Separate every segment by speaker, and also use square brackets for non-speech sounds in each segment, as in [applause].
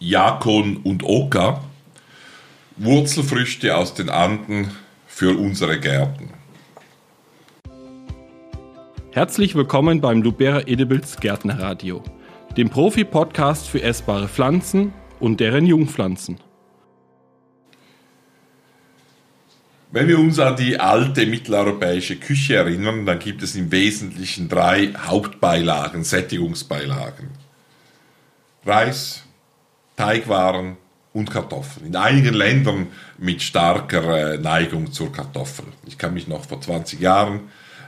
Speaker 1: Jakon und Oka, Wurzelfrüchte aus den Anden für unsere Gärten.
Speaker 2: Herzlich willkommen beim Lubera Edibles Gärtnerradio, dem Profi-Podcast für essbare Pflanzen und deren Jungpflanzen.
Speaker 1: Wenn wir uns an die alte mitteleuropäische Küche erinnern, dann gibt es im Wesentlichen drei Hauptbeilagen, Sättigungsbeilagen. Reis, Teigwaren und Kartoffeln. In einigen Ländern mit starker äh, Neigung zur Kartoffel. Ich kann mich noch vor 20 Jahren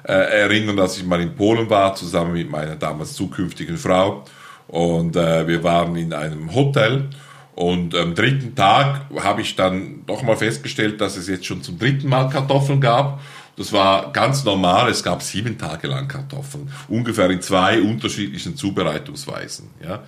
Speaker 1: äh, erinnern, dass ich mal in Polen war, zusammen mit meiner damals zukünftigen Frau. Und äh, wir waren in einem Hotel und am dritten Tag habe ich dann doch mal festgestellt, dass es jetzt schon zum dritten Mal Kartoffeln gab. Das war ganz normal. Es gab sieben Tage lang Kartoffeln, ungefähr in zwei unterschiedlichen Zubereitungsweisen. Ja.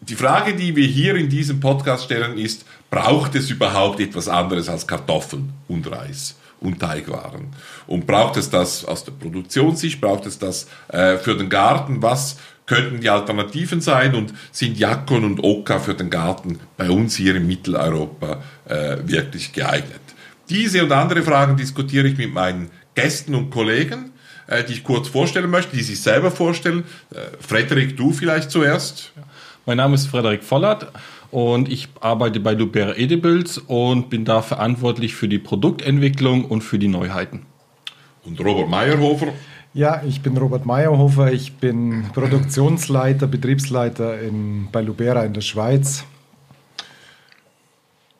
Speaker 1: Die Frage, die wir hier in diesem Podcast stellen, ist: Braucht es überhaupt etwas anderes als Kartoffeln und Reis? und Teigwaren. Und braucht es das aus der Produktionssicht, braucht es das äh, für den Garten? Was könnten die Alternativen sein und sind Jakon und Oka für den Garten bei uns hier in Mitteleuropa äh, wirklich geeignet? Diese und andere Fragen diskutiere ich mit meinen Gästen und Kollegen, äh, die ich kurz vorstellen möchte, die sich selber vorstellen. Äh, Frederik, du vielleicht zuerst.
Speaker 2: Mein Name ist Frederik Vollert und ich arbeite bei Lubera Edibles und bin da verantwortlich für die Produktentwicklung und für die Neuheiten.
Speaker 1: Und Robert Meyerhofer.
Speaker 3: Ja, ich bin Robert Meyerhofer, ich bin Produktionsleiter, Betriebsleiter in, bei Lubera in der Schweiz.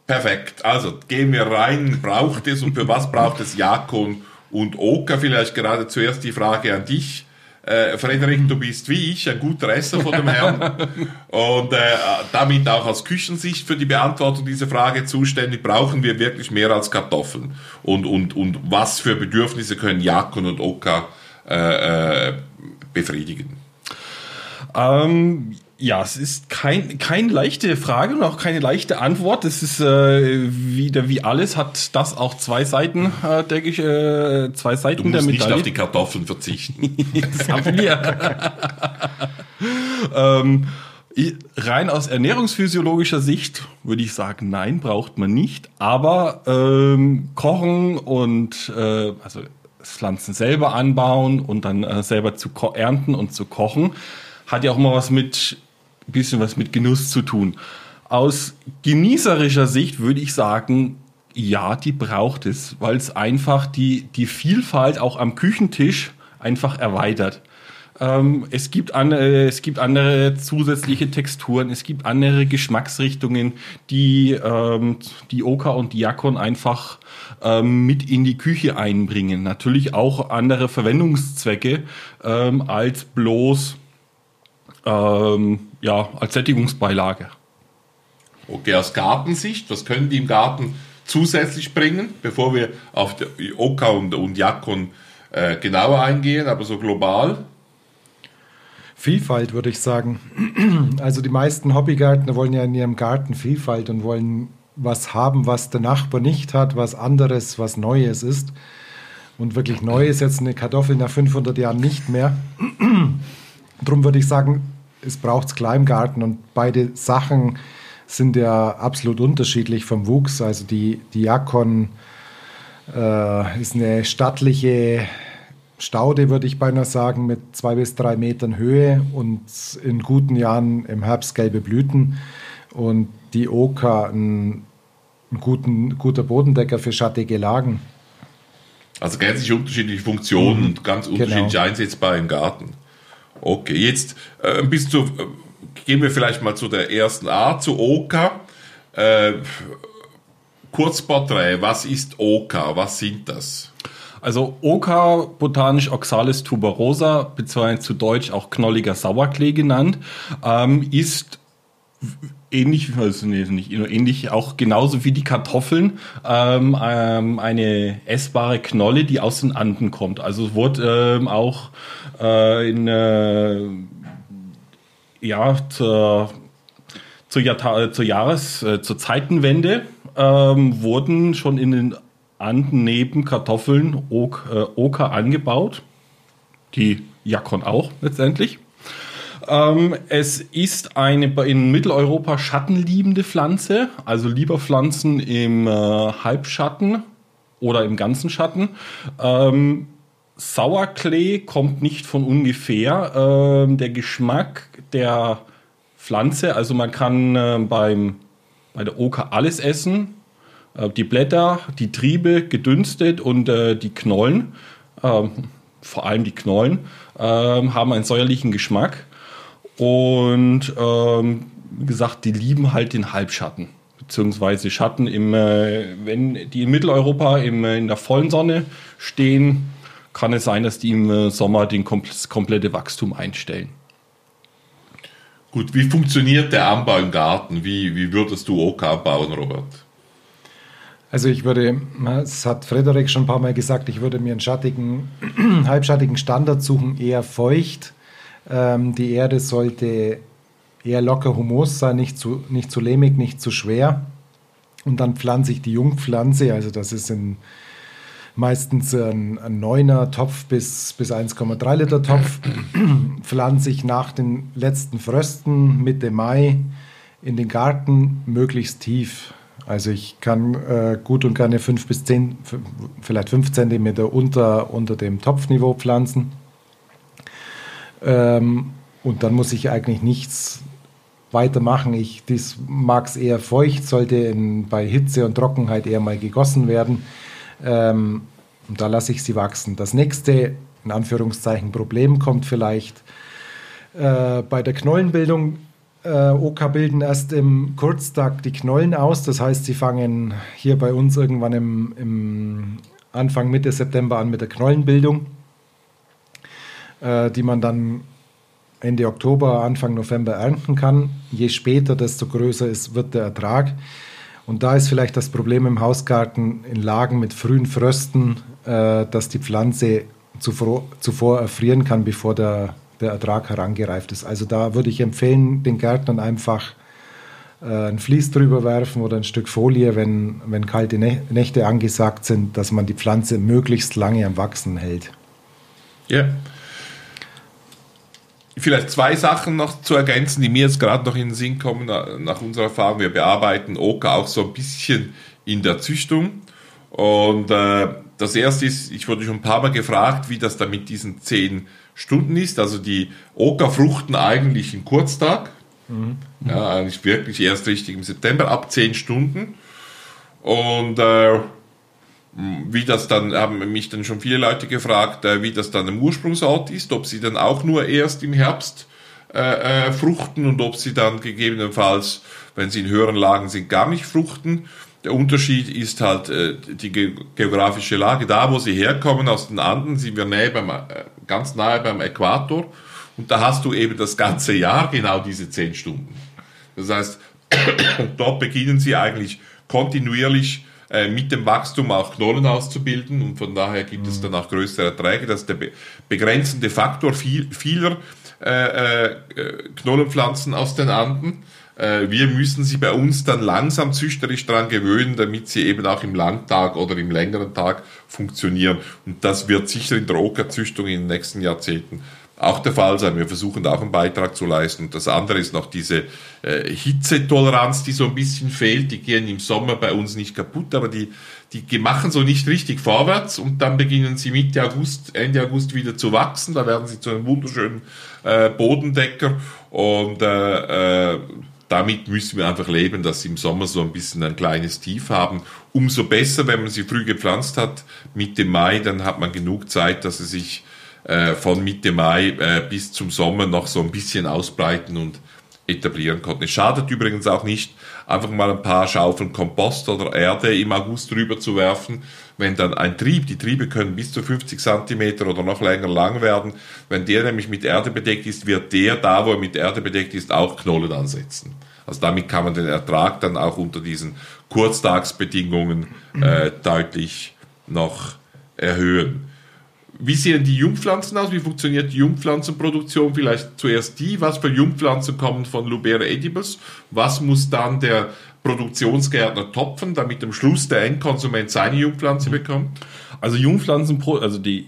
Speaker 1: Perfekt, also gehen wir rein, braucht es und für was braucht es Jakon und Oka? Vielleicht gerade zuerst die Frage an dich. Äh, Frederik, du bist wie ich ein guter Esser von dem Herrn [laughs] und äh, damit auch aus Küchensicht für die Beantwortung dieser Frage zuständig. Brauchen wir wirklich mehr als Kartoffeln? Und, und, und was für Bedürfnisse können Jakon und Oka äh, äh, befriedigen?
Speaker 2: Ähm, ja, es ist kein, keine leichte Frage und auch keine leichte Antwort. Es ist äh, wieder wie alles hat das auch zwei Seiten, äh, denke ich, äh, zwei Seiten
Speaker 1: du musst der Medaille. nicht auf die Kartoffeln verzichten. [laughs]
Speaker 2: das haben wir. [laughs] ähm, rein aus ernährungsphysiologischer Sicht würde ich sagen, nein, braucht man nicht. Aber ähm, Kochen und äh, also Pflanzen selber anbauen und dann äh, selber zu ernten und zu kochen, hat ja auch immer was mit, bisschen was mit Genuss zu tun. Aus genießerischer Sicht würde ich sagen, ja, die braucht es, weil es einfach die, die Vielfalt auch am Küchentisch einfach erweitert. Ähm, es, gibt andere, es gibt andere zusätzliche Texturen, es gibt andere Geschmacksrichtungen, die ähm, die Oka und die Jakon einfach ähm, mit in die Küche einbringen. Natürlich auch andere Verwendungszwecke ähm, als bloß ähm, ja, als Sättigungsbeilage.
Speaker 1: Okay, aus Gartensicht, was können die im Garten zusätzlich bringen, bevor wir auf die Oka und, und Jakon äh, genauer eingehen, aber so global?
Speaker 3: Vielfalt, würde ich sagen. [clears throat] Also die meisten Hobbygärtner wollen ja in ihrem Garten Vielfalt und wollen was haben, was der Nachbar nicht hat, was anderes, was Neues ist. Und wirklich neu ist jetzt eine Kartoffel nach 500 Jahren nicht mehr. [clears throat] Darum würde ich sagen, es braucht es Kleingarten und beide Sachen sind ja absolut unterschiedlich vom Wuchs. Also die, Jakon äh, ist eine stattliche Staude, würde ich beinahe sagen, mit zwei bis drei Metern Höhe und in guten Jahren im Herbst gelbe Blüten. Und die Oka ein ein guten, guter Bodendecker für schattige Lagen.
Speaker 1: Also gänzlich unterschiedliche Funktionen mhm. und ganz unterschiedlich genau. einsetzbar im Garten. Okay, jetzt äh, bis zu, äh, gehen wir vielleicht mal zu der ersten Art, zu Oka. Äh, Kurzporträt, was ist Oka? Was sind das?
Speaker 2: Also Oka, botanisch Oxalis tuberosa, beziehungsweise zu Deutsch auch knolliger Sauerklee genannt, ähm, ist ähnlich, also nicht ähnlich, auch genauso wie die Kartoffeln, ähm, ähm, eine essbare Knolle, die aus den Anden kommt. Also es wurde ähm, auch äh, in äh, ja zur, zur, Jahr, zur Jahres, äh, zur Zeitenwende ähm, wurden schon in den Anden neben Kartoffeln ok, äh, Oker angebaut. Die Jakon auch letztendlich. Ähm, es ist eine in Mitteleuropa schattenliebende Pflanze, also lieber Pflanzen im äh, Halbschatten oder im ganzen Schatten. Ähm, Sauerklee kommt nicht von ungefähr. Ähm, der Geschmack der Pflanze, also man kann äh, beim, bei der Oka alles essen. Äh, die Blätter, die Triebe gedünstet und äh, die Knollen, ähm, vor allem die Knollen, ähm, haben einen säuerlichen Geschmack. Und ähm, wie gesagt, die lieben halt den Halbschatten, beziehungsweise Schatten, im, äh, wenn die in Mitteleuropa im, äh, in der vollen Sonne stehen, kann es sein, dass die im äh, Sommer den das komplette Wachstum einstellen.
Speaker 1: Gut, wie funktioniert der Anbau im Garten? Wie, wie würdest du Oka anbauen, Robert?
Speaker 3: Also ich würde, das hat Frederik schon ein paar Mal gesagt, ich würde mir einen schattigen, [clears throat] halbschattigen Standard suchen, eher feucht, ähm, die Erde sollte eher locker humos sein, nicht zu, nicht zu lehmig, nicht zu schwer. Und dann pflanze ich die Jungpflanze, also das ist ein, meistens ein, ein 9er Topf bis, bis 1,3 Liter Topf, [clears throat] pflanze ich nach den letzten Frösten Mitte Mai in den Garten möglichst tief. Also ich kann äh, gut und gerne 5 bis 10, vielleicht 5 Zentimeter unter, unter dem Topfniveau pflanzen. Ähm, und dann muss ich eigentlich nichts weitermachen. Ich mag es eher feucht, sollte in, bei Hitze und Trockenheit eher mal gegossen werden. Ähm, und da lasse ich sie wachsen. Das nächste, in Anführungszeichen, Problem kommt vielleicht äh, bei der Knollenbildung. Äh, Oka bilden erst im Kurztag die Knollen aus. Das heißt, sie fangen hier bei uns irgendwann im, im Anfang, Mitte September an mit der Knollenbildung äh, die man dann Ende Oktober, Anfang November ernten kann. Je später, desto größer ist, wird der Ertrag. Und da ist vielleicht das Problem im Hausgarten in Lagen mit frühen Frösten, äh, dass die Pflanze zuvor, zuvor erfrieren kann, bevor der, der Ertrag herangereift ist. Also da würde ich empfehlen, den Gärtnern einfach äh, ein Vlies drüber werfen oder ein Stück Folie, wenn, wenn kalte Nächte angesagt sind, dass man die Pflanze möglichst lange am Wachsen hält.
Speaker 1: Ja. Vielleicht zwei Sachen noch zu ergänzen, die mir jetzt gerade noch in den Sinn kommen, nach unserer Erfahrung. Wir bearbeiten Oka auch so ein bisschen in der Züchtung. Und äh, das erste ist, ich wurde schon ein paar Mal gefragt, wie das da mit diesen zehn Stunden ist. Also die Oka fruchten eigentlich im Kurztag. Mhm. Ja, eigentlich wirklich erst richtig im September ab zehn Stunden. Und äh, wie das dann, haben mich dann schon viele Leute gefragt, äh, wie das dann im Ursprungsort ist, ob sie dann auch nur erst im Herbst äh, äh, fruchten und ob sie dann gegebenenfalls, wenn sie in höheren Lagen sind, gar nicht fruchten. Der Unterschied ist halt äh, die ge geografische Lage. Da, wo sie herkommen, aus den Anden, sind wir nahe beim, äh, ganz nahe beim Äquator. Und da hast du eben das ganze Jahr genau diese zehn Stunden. Das heißt, [coughs] dort beginnen sie eigentlich kontinuierlich äh, mit dem Wachstum auch Knollen auszubilden und von daher gibt mhm. es dann auch größere Erträge. Das ist der be begrenzende Faktor viel, vieler äh, äh, Knollenpflanzen aus den Anden. Äh, wir müssen sie bei uns dann langsam züchterisch dran gewöhnen, damit sie eben auch im Langtag oder im längeren Tag funktionieren. Und das wird sicher in der Ockerzüchtung in den nächsten Jahrzehnten auch der Fall sein. Wir versuchen da auch einen Beitrag zu leisten. Und das andere ist noch diese äh, Hitzetoleranz, die so ein bisschen fehlt. Die gehen im Sommer bei uns nicht kaputt, aber die, die machen so nicht richtig vorwärts und dann beginnen sie Mitte August, Ende August wieder zu wachsen. Da werden sie zu einem wunderschönen äh, Bodendecker und äh, äh, damit müssen wir einfach leben, dass sie im Sommer so ein bisschen ein kleines Tief haben. Umso besser, wenn man sie früh gepflanzt hat, Mitte Mai, dann hat man genug Zeit, dass sie sich äh, von Mitte Mai äh, bis zum Sommer noch so ein bisschen ausbreiten und etablieren konnten. Es schadet übrigens auch nicht, einfach mal ein paar Schaufeln Kompost oder Erde im August drüber zu werfen, wenn dann ein Trieb, die Triebe können bis zu 50 Zentimeter oder noch länger lang werden, wenn der nämlich mit Erde bedeckt ist, wird der da, wo er mit Erde bedeckt ist, auch Knollen ansetzen. Also damit kann man den Ertrag dann auch unter diesen Kurztagsbedingungen äh, deutlich noch erhöhen. Wie sehen die Jungpflanzen aus? Wie funktioniert die Jungpflanzenproduktion? Vielleicht zuerst die. Was für Jungpflanzen kommen von Lubera edibles? Was muss dann der Produktionsgärtner topfen, damit am Schluss der Endkonsument seine Jungpflanze bekommt?
Speaker 2: Also Jungpflanzen, also die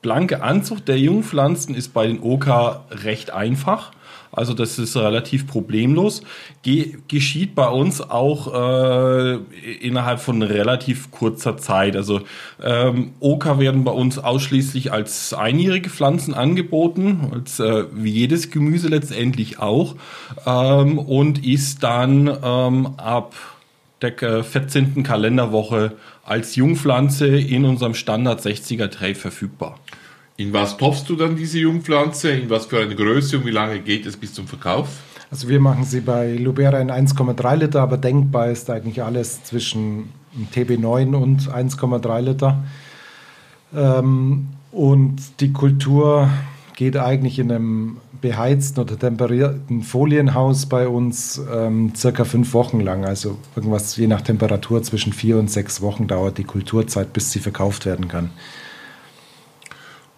Speaker 2: blanke Anzucht der Jungpflanzen ist bei den Oka recht einfach. Also das ist relativ problemlos. Ge geschieht bei uns auch äh, innerhalb von relativ kurzer Zeit. Also ähm, Oka werden bei uns ausschließlich als einjährige Pflanzen angeboten, als äh, wie jedes Gemüse letztendlich auch. Ähm, und ist dann ähm, ab der 14. Kalenderwoche als Jungpflanze in unserem Standard 60er Tray verfügbar.
Speaker 1: In was topfst du dann diese Jungpflanze? In was für eine Größe und wie lange geht es bis zum Verkauf?
Speaker 3: Also wir machen sie bei Lubera in 1,3 Liter, aber denkbar ist eigentlich alles zwischen TB9 und 1,3 Liter. Ähm, und die Kultur geht eigentlich in einem beheizten oder temperierten Folienhaus bei uns ähm, circa fünf Wochen lang. Also irgendwas je nach Temperatur zwischen vier und sechs Wochen dauert die Kulturzeit, bis sie verkauft werden kann.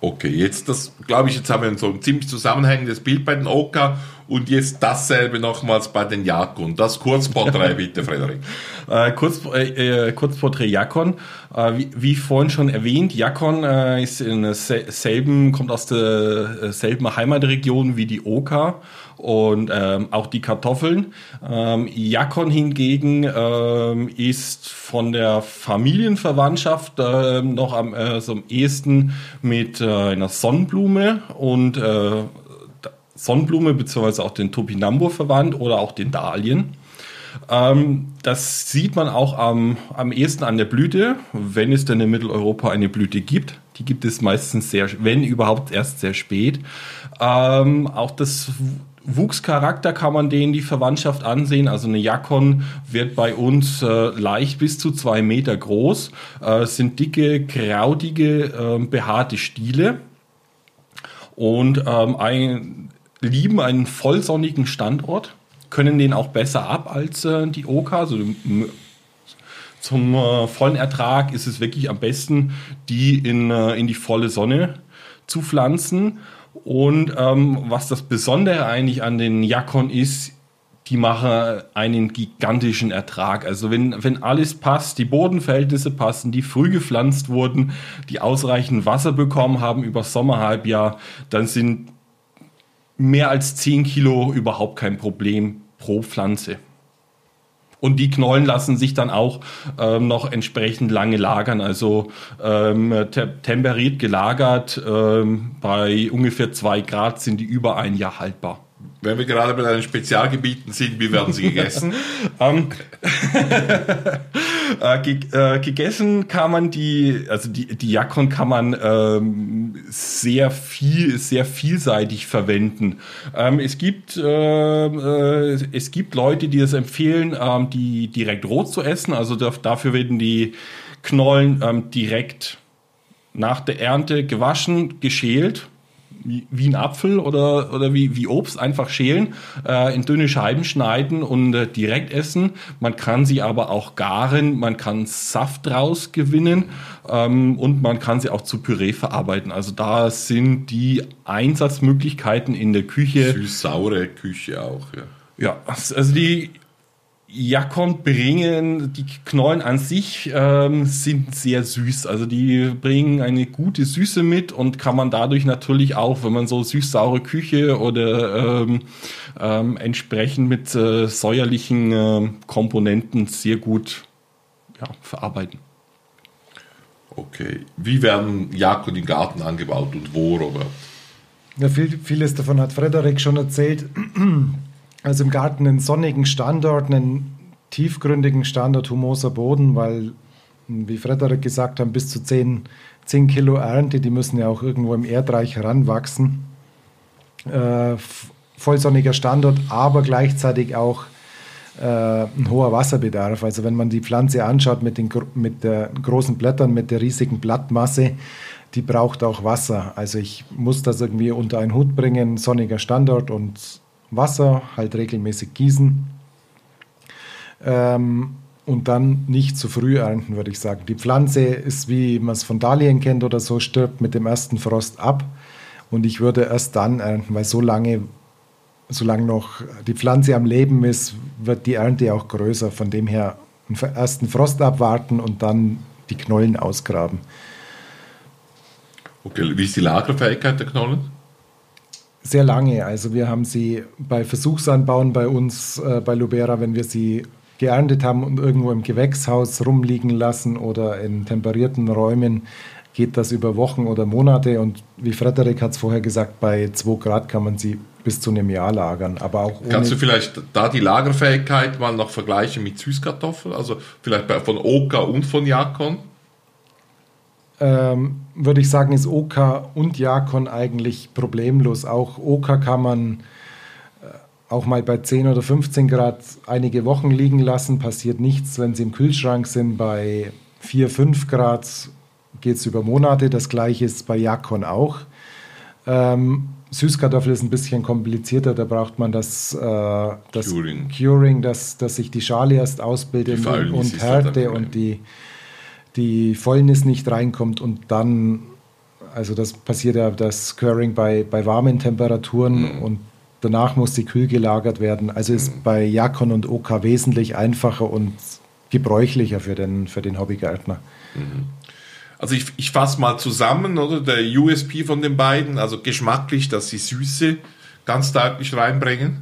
Speaker 1: Okay, jetzt das, glaube ich, jetzt haben wir so ein ziemlich zusammenhängendes Bild bei den Oka und jetzt dasselbe nochmals bei den Jakon. Das Kurzporträt [laughs] bitte, Frederik.
Speaker 2: Äh, Kurz, äh, äh, Kurzporträt Jakon. Äh, wie, wie vorhin schon erwähnt, Jakon äh, ist in selben, kommt aus derselben äh, Heimatregion wie die Oka und ähm, auch die Kartoffeln. Ähm, Jakon hingegen ähm, ist von der Familienverwandtschaft äh, noch am, äh, so am ehesten mit äh, einer Sonnenblume und äh, Sonnenblume beziehungsweise auch den Topinambur verwandt oder auch den Dahlien. Ähm, das sieht man auch am, am ehesten an der Blüte, wenn es denn in Mitteleuropa eine Blüte gibt. Die gibt es meistens sehr, wenn überhaupt erst sehr spät. Ähm, auch das Wuchscharakter kann man denen die Verwandtschaft ansehen. Also eine Jakon wird bei uns äh, leicht bis zu zwei Meter groß, äh, sind dicke, krautige, äh, behaarte Stiele und ähm, ein, lieben einen vollsonnigen Standort, können den auch besser ab als äh, die Oka. Also zum äh, vollen Ertrag ist es wirklich am besten, die in, äh, in die volle Sonne zu pflanzen. Und ähm, was das Besondere eigentlich an den Jakon ist, die machen einen gigantischen Ertrag. Also wenn, wenn alles passt, die Bodenverhältnisse passen, die früh gepflanzt wurden, die ausreichend Wasser bekommen haben über Sommerhalbjahr, dann sind mehr als 10 Kilo überhaupt kein Problem pro Pflanze. Und die Knollen lassen sich dann auch ähm, noch entsprechend lange lagern. Also ähm, te temperiert gelagert, ähm, bei ungefähr zwei Grad sind die über ein Jahr haltbar.
Speaker 1: Wenn wir gerade bei deinen Spezialgebieten sind, wie werden sie [laughs] gegessen?
Speaker 2: Ähm, äh, ge äh, gegessen kann man die, also die, die Jakon kann man ähm, sehr viel, sehr vielseitig verwenden. Ähm, es gibt, äh, äh, es gibt Leute, die es empfehlen, ähm, die direkt rot zu essen. Also dafür werden die Knollen ähm, direkt nach der Ernte gewaschen, geschält wie, wie ein Apfel oder, oder wie, wie Obst einfach schälen, äh, in dünne Scheiben schneiden und äh, direkt essen. Man kann sie aber auch garen, man kann Saft draus gewinnen ähm, und man kann sie auch zu Püree verarbeiten. Also da sind die Einsatzmöglichkeiten in der Küche.
Speaker 1: Süß-saure Küche auch, ja.
Speaker 2: Ja, also die Jakon bringen, die Knollen an sich ähm, sind sehr süß. Also die bringen eine gute Süße mit und kann man dadurch natürlich auch, wenn man so süß-saure Küche oder ähm, ähm, entsprechend mit äh, säuerlichen äh, Komponenten sehr gut ja, verarbeiten.
Speaker 1: Okay. Wie werden Jakon im Garten angebaut und wo, Robert?
Speaker 3: Ja, viel, vieles davon hat Frederik schon erzählt also im Garten einen sonnigen Standort, einen tiefgründigen Standort, humoser Boden, weil, wie Frederik gesagt hat, bis zu 10, 10 Kilo Ernte, die müssen ja auch irgendwo im Erdreich heranwachsen. Äh, vollsonniger Standort, aber gleichzeitig auch äh, ein hoher Wasserbedarf. Also wenn man die Pflanze anschaut mit den mit der großen Blättern, mit der riesigen Blattmasse, die braucht auch Wasser. Also ich muss das irgendwie unter einen Hut bringen, sonniger Standort und Wasser, halt regelmäßig gießen. Ähm, und dann nicht zu früh ernten, würde ich sagen. Die Pflanze ist, wie man es von Dahlien kennt oder so, stirbt mit dem ersten Frost ab. Und ich würde erst dann ernten, weil so lange, solange noch die Pflanze am Leben ist, wird die Ernte auch größer. Von dem her einen ersten Frost abwarten und dann die Knollen ausgraben.
Speaker 1: Okay, wie ist die Lagerfähigkeit der Knollen?
Speaker 3: Sehr lange. Also wir haben sie bei Versuchsanbauen bei uns äh, bei Lubera, wenn wir sie geerntet haben und irgendwo im Gewächshaus rumliegen lassen oder in temperierten Räumen, geht das über Wochen oder Monate. Und wie Frederik hat es vorher gesagt, bei 2 Grad kann man sie bis zu einem Jahr lagern. Aber auch
Speaker 1: Kannst du vielleicht da die Lagerfähigkeit mal noch vergleichen mit Süßkartoffeln? Also vielleicht von Oka und von Jakon?
Speaker 3: Ähm, würde ich sagen, ist Oka und Jakon eigentlich problemlos. Auch Oka kann man äh, auch mal bei 10 oder 15 Grad einige Wochen liegen lassen, passiert nichts. Wenn sie im Kühlschrank sind, bei 4, 5 Grad geht es über Monate. Das gleiche ist bei Jakon auch. Ähm, Süßkartoffel ist ein bisschen komplizierter, da braucht man das, äh, das
Speaker 1: Curing.
Speaker 3: Curing, dass, dass sich die Schale erst ausbildet und
Speaker 1: halt
Speaker 3: Härte und die, die Fäulnis nicht reinkommt und dann, also das passiert ja das Curing bei, bei warmen Temperaturen
Speaker 1: Mhm.
Speaker 3: und danach muss sie kühl gelagert werden. Also ist bei Jakon und OK wesentlich einfacher und gebräuchlicher für den, für den Hobbygärtner.
Speaker 1: Also ich, ich fasse mal zusammen, oder? Der USP von den beiden, also geschmacklich, dass sie Süße ganz deutlich reinbringen.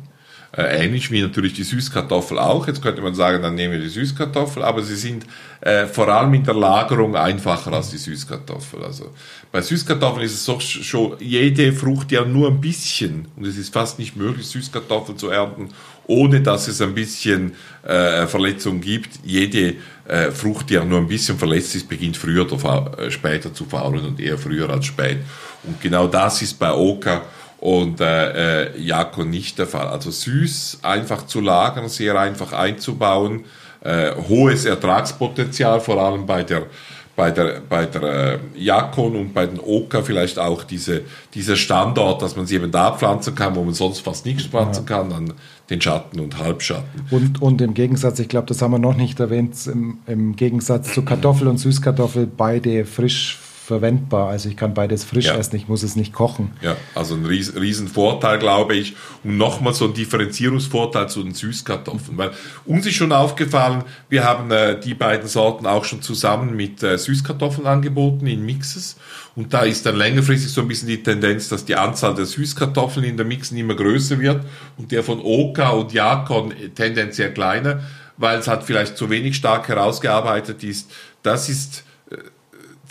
Speaker 1: Äh, ähnlich wie natürlich die Süßkartoffel auch. Jetzt könnte man sagen, dann nehmen wir die Süßkartoffel, aber sie sind äh, vor allem in der Lagerung einfacher als die Süßkartoffel. Also bei Süßkartoffeln ist es doch schon jede Frucht ja nur ein bisschen und es ist fast nicht möglich, Süßkartoffeln zu ernten, ohne dass es ein bisschen äh, Verletzung gibt. Jede äh, Frucht, die ja nur ein bisschen verletzt ist, beginnt früher oder äh, später zu faulen und eher früher als spät. Und genau das ist bei Oka und äh, äh, Jako nicht der Fall. Also süß, einfach zu lagern, sehr einfach einzubauen, äh, hohes Ertragspotenzial, vor allem bei der bei der, bei der äh, Jakon und bei den Oka vielleicht auch diese, dieser Standort, dass man sie eben da pflanzen kann, wo man sonst fast nichts pflanzen kann, dann den Schatten und Halbschatten.
Speaker 3: Und, und im Gegensatz, ich glaube, das haben wir noch nicht erwähnt, im, im Gegensatz zu Kartoffel und Süßkartoffel beide frisch verwendbar. Also ich kann beides frisch
Speaker 1: Ja.
Speaker 3: essen, ich muss es nicht kochen.
Speaker 1: Ja, also ein riesen, riesen Vorteil, glaube ich. Und nochmal so ein Differenzierungsvorteil zu den Süßkartoffeln. Weil uns ist schon aufgefallen, wir haben äh, die beiden Sorten auch schon zusammen mit äh, Süßkartoffeln angeboten in Mixes. Und da ist dann längerfristig so ein bisschen die Tendenz, dass die Anzahl der Süßkartoffeln in der Mixen immer größer wird und der von Oka und Jakon tendenziell kleiner, weil es halt vielleicht zu wenig stark herausgearbeitet ist. Das ist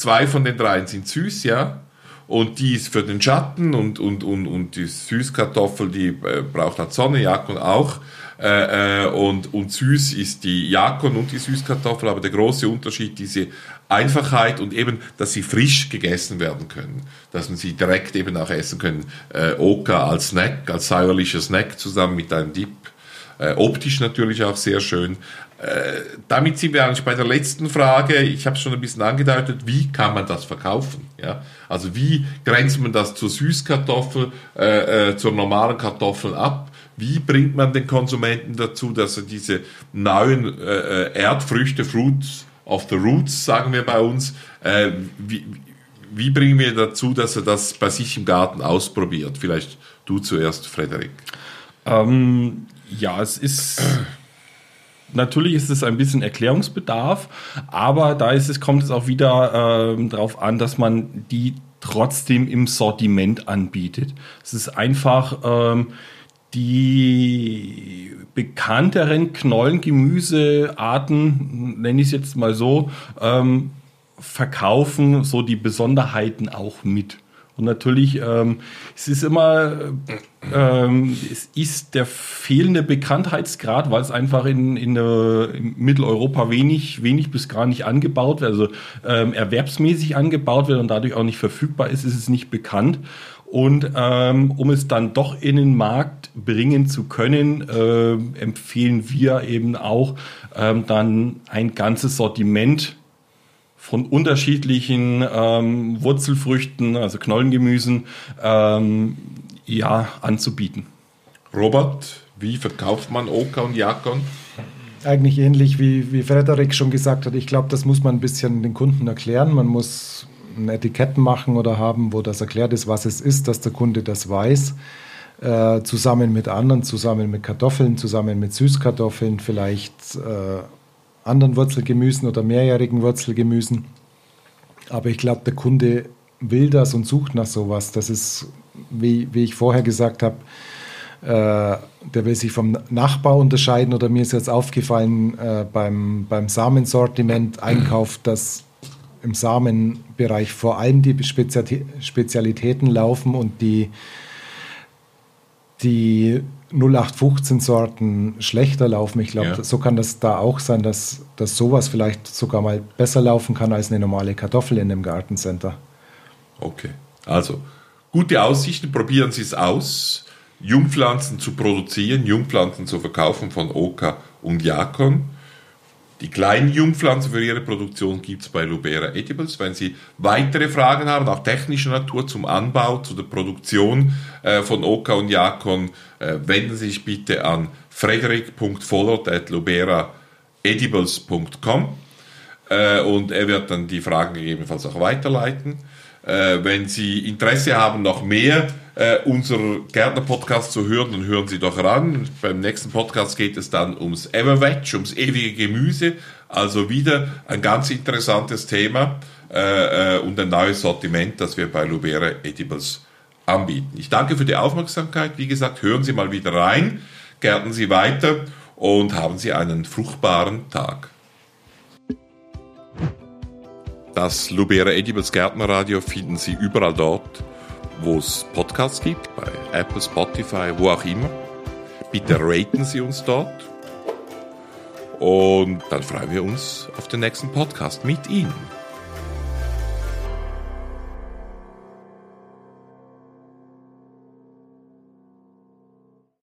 Speaker 1: zwei von den dreien sind süß, ja. Und die ist für den Schatten und, und, und, und die Süßkartoffel, die äh, braucht halt Sonne, Jakon auch. Äh, äh, und, und süß ist die Jakon und die Süßkartoffel, aber der große Unterschied, diese Einfachheit und eben, dass sie frisch gegessen werden können, dass man sie direkt eben auch essen können. Äh, Oka als Snack, als säuerlicher Snack zusammen mit einem Dip. Äh, optisch natürlich auch sehr schön. Äh, damit sind wir eigentlich bei der letzten Frage. Ich habe es schon ein bisschen angedeutet. Wie kann man das verkaufen? Ja? Also wie grenzt man das zur Süßkartoffel, äh, äh, zur normalen Kartoffel ab? Wie bringt man den Konsumenten dazu, dass er diese neuen äh, äh, Erdfrüchte, Fruits of the Roots, sagen wir bei uns, wie, wie bringen wir dazu, dass er das bei sich im Garten ausprobiert? Vielleicht du zuerst, Frederik.
Speaker 2: Ähm, ja, es ist. Natürlich ist es ein bisschen Erklärungsbedarf, aber da ist es, kommt es auch wieder ähm, darauf an, dass man die trotzdem im Sortiment anbietet. Es ist einfach ähm, die bekannteren Knollengemüsearten, nenne ich es jetzt mal so, ähm, verkaufen so die Besonderheiten auch mit. Und natürlich, ähm, es ist immer, ähm, es ist der fehlende Bekanntheitsgrad, weil es einfach in, in, äh, in Mitteleuropa wenig, wenig bis gar nicht angebaut wird, also ähm, erwerbsmäßig angebaut wird und dadurch auch nicht verfügbar ist, ist es nicht bekannt. Und ähm, um es dann doch in den Markt bringen zu können, äh, empfehlen wir eben auch ähm, dann ein ganzes Sortiment von unterschiedlichen ähm, Wurzelfrüchten, also Knollengemüsen, ähm, ja, anzubieten.
Speaker 1: Robert, wie verkauft man Oka und Jakon?
Speaker 3: Eigentlich ähnlich wie, wie Frederik schon gesagt hat. Ich glaube, das muss man ein bisschen den Kunden erklären. Man muss ein Etikett machen oder haben, wo das erklärt ist, was es ist, dass der Kunde das weiß. Äh, zusammen mit anderen, zusammen mit Kartoffeln, zusammen mit Süßkartoffeln, vielleicht äh, anderen Wurzelgemüsen oder mehrjährigen Wurzelgemüsen. Aber ich glaube, der Kunde will das und sucht nach sowas. Das ist, wie, wie ich vorher gesagt habe, äh, der will sich vom Nachbar unterscheiden oder mir ist jetzt aufgefallen äh, beim, beim Samensortiment Einkauf, dass im Samenbereich vor allem die Spezialitäten laufen und die, die 0815 Sorten schlechter laufen. Ich glaube, ja. so kann das da auch sein, dass, dass sowas vielleicht sogar mal besser laufen kann als eine normale Kartoffel in einem Gartencenter.
Speaker 1: Okay, also gute Aussichten, probieren Sie es aus. Jungpflanzen zu produzieren, Jungpflanzen zu verkaufen von Oka und Jakon. Die kleinen Jungpflanzen für ihre Produktion gibt es bei Lubera Edibles. Wenn Sie weitere Fragen haben, auch technischer Natur zum Anbau, zu der Produktion äh, von Oka und Jakon, äh, wenden Sie sich bitte an frederik.vollert.luberaedibles.com äh, und er wird dann die Fragen gegebenenfalls auch weiterleiten. Äh, wenn Sie Interesse haben, noch mehr äh, unser Gärtner-Podcast zu hören, dann hören Sie doch ran. Beim nächsten Podcast geht es dann ums Everwetch, ums ewige Gemüse. Also wieder ein ganz interessantes Thema äh, äh, und ein neues Sortiment, das wir bei Lubera Edibles anbieten. Ich danke für die Aufmerksamkeit. Wie gesagt, hören Sie mal wieder rein, gärten Sie weiter und haben Sie einen fruchtbaren Tag. Das Lubera Edibles Gärtnerradio finden Sie überall dort, wo es Podcasts gibt, bei Apple, Spotify, wo auch immer. Bitte raten Sie uns dort. Und dann freuen wir uns auf den nächsten Podcast mit Ihnen.